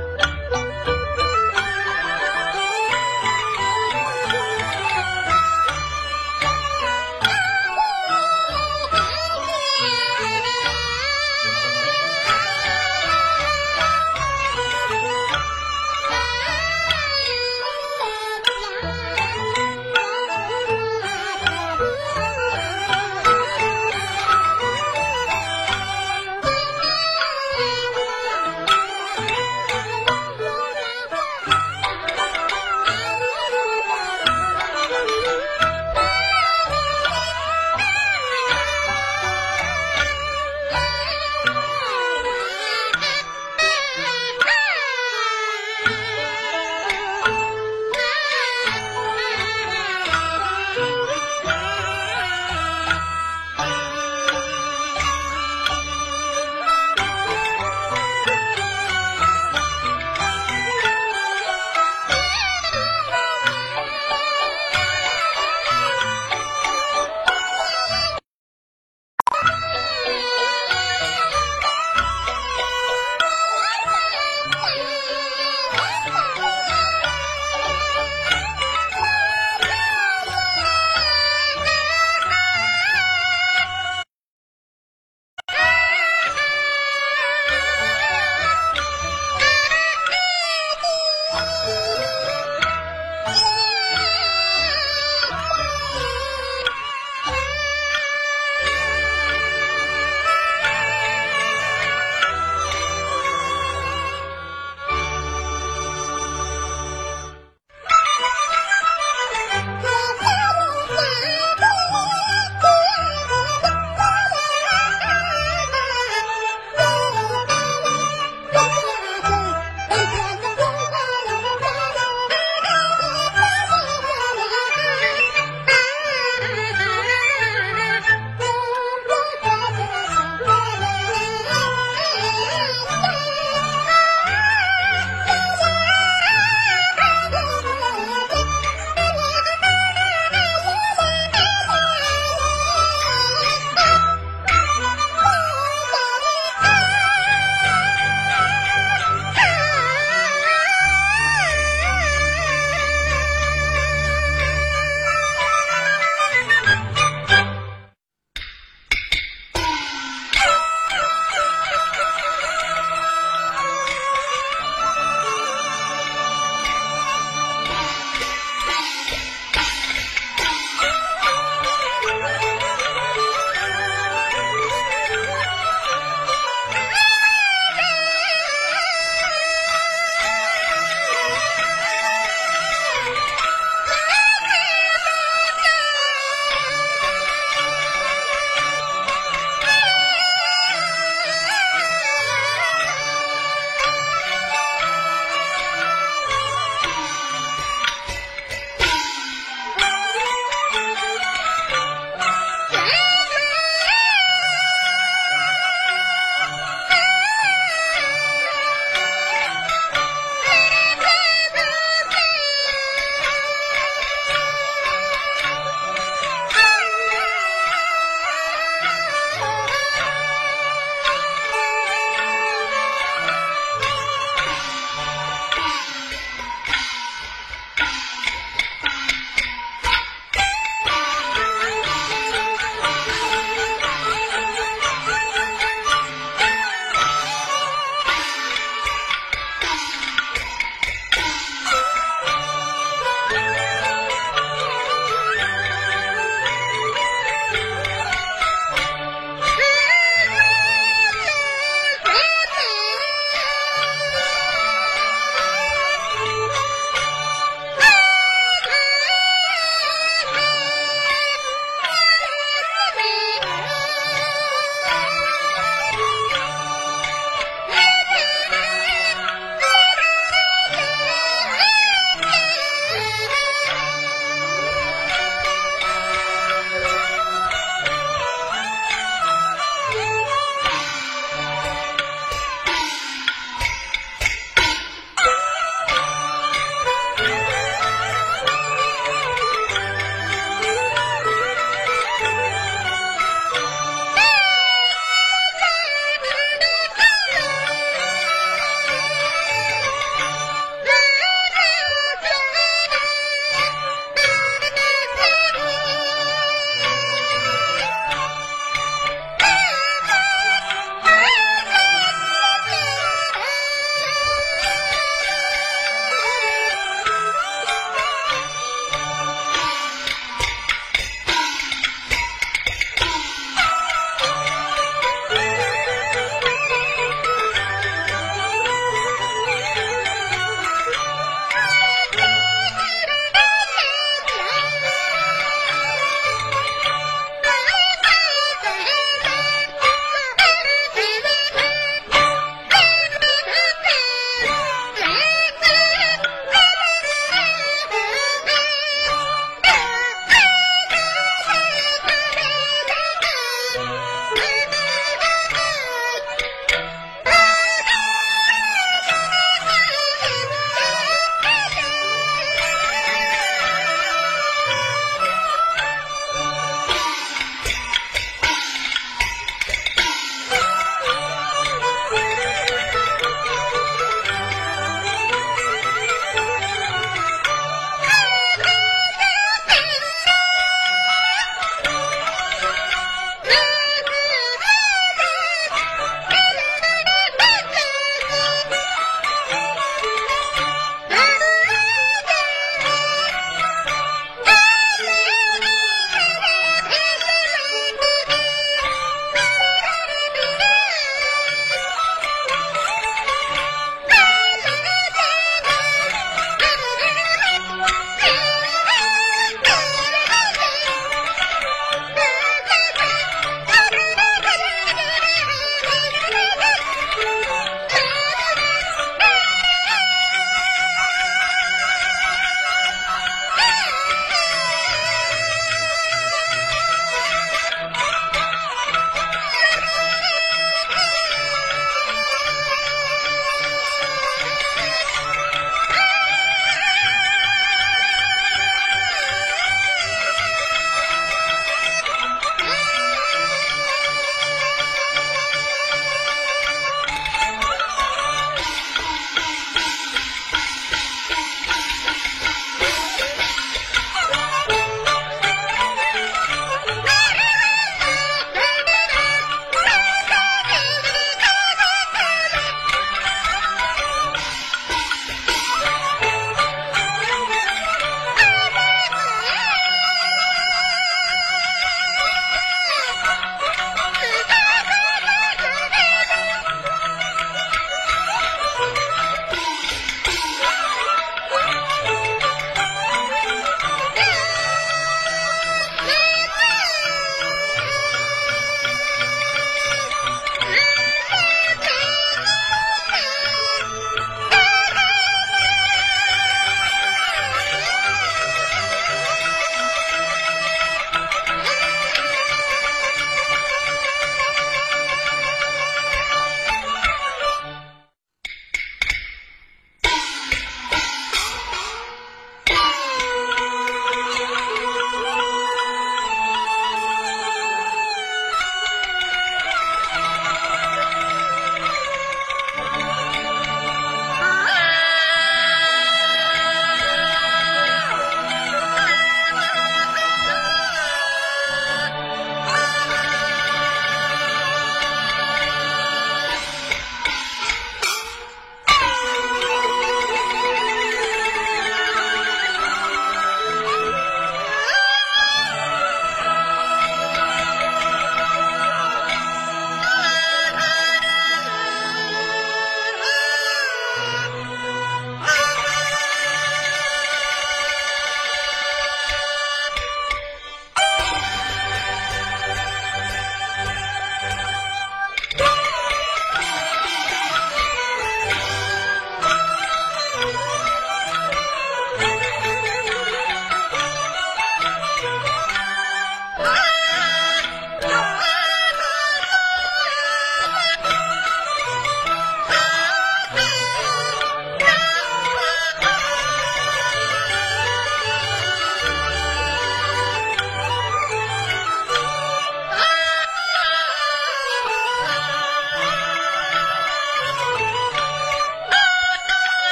Bye.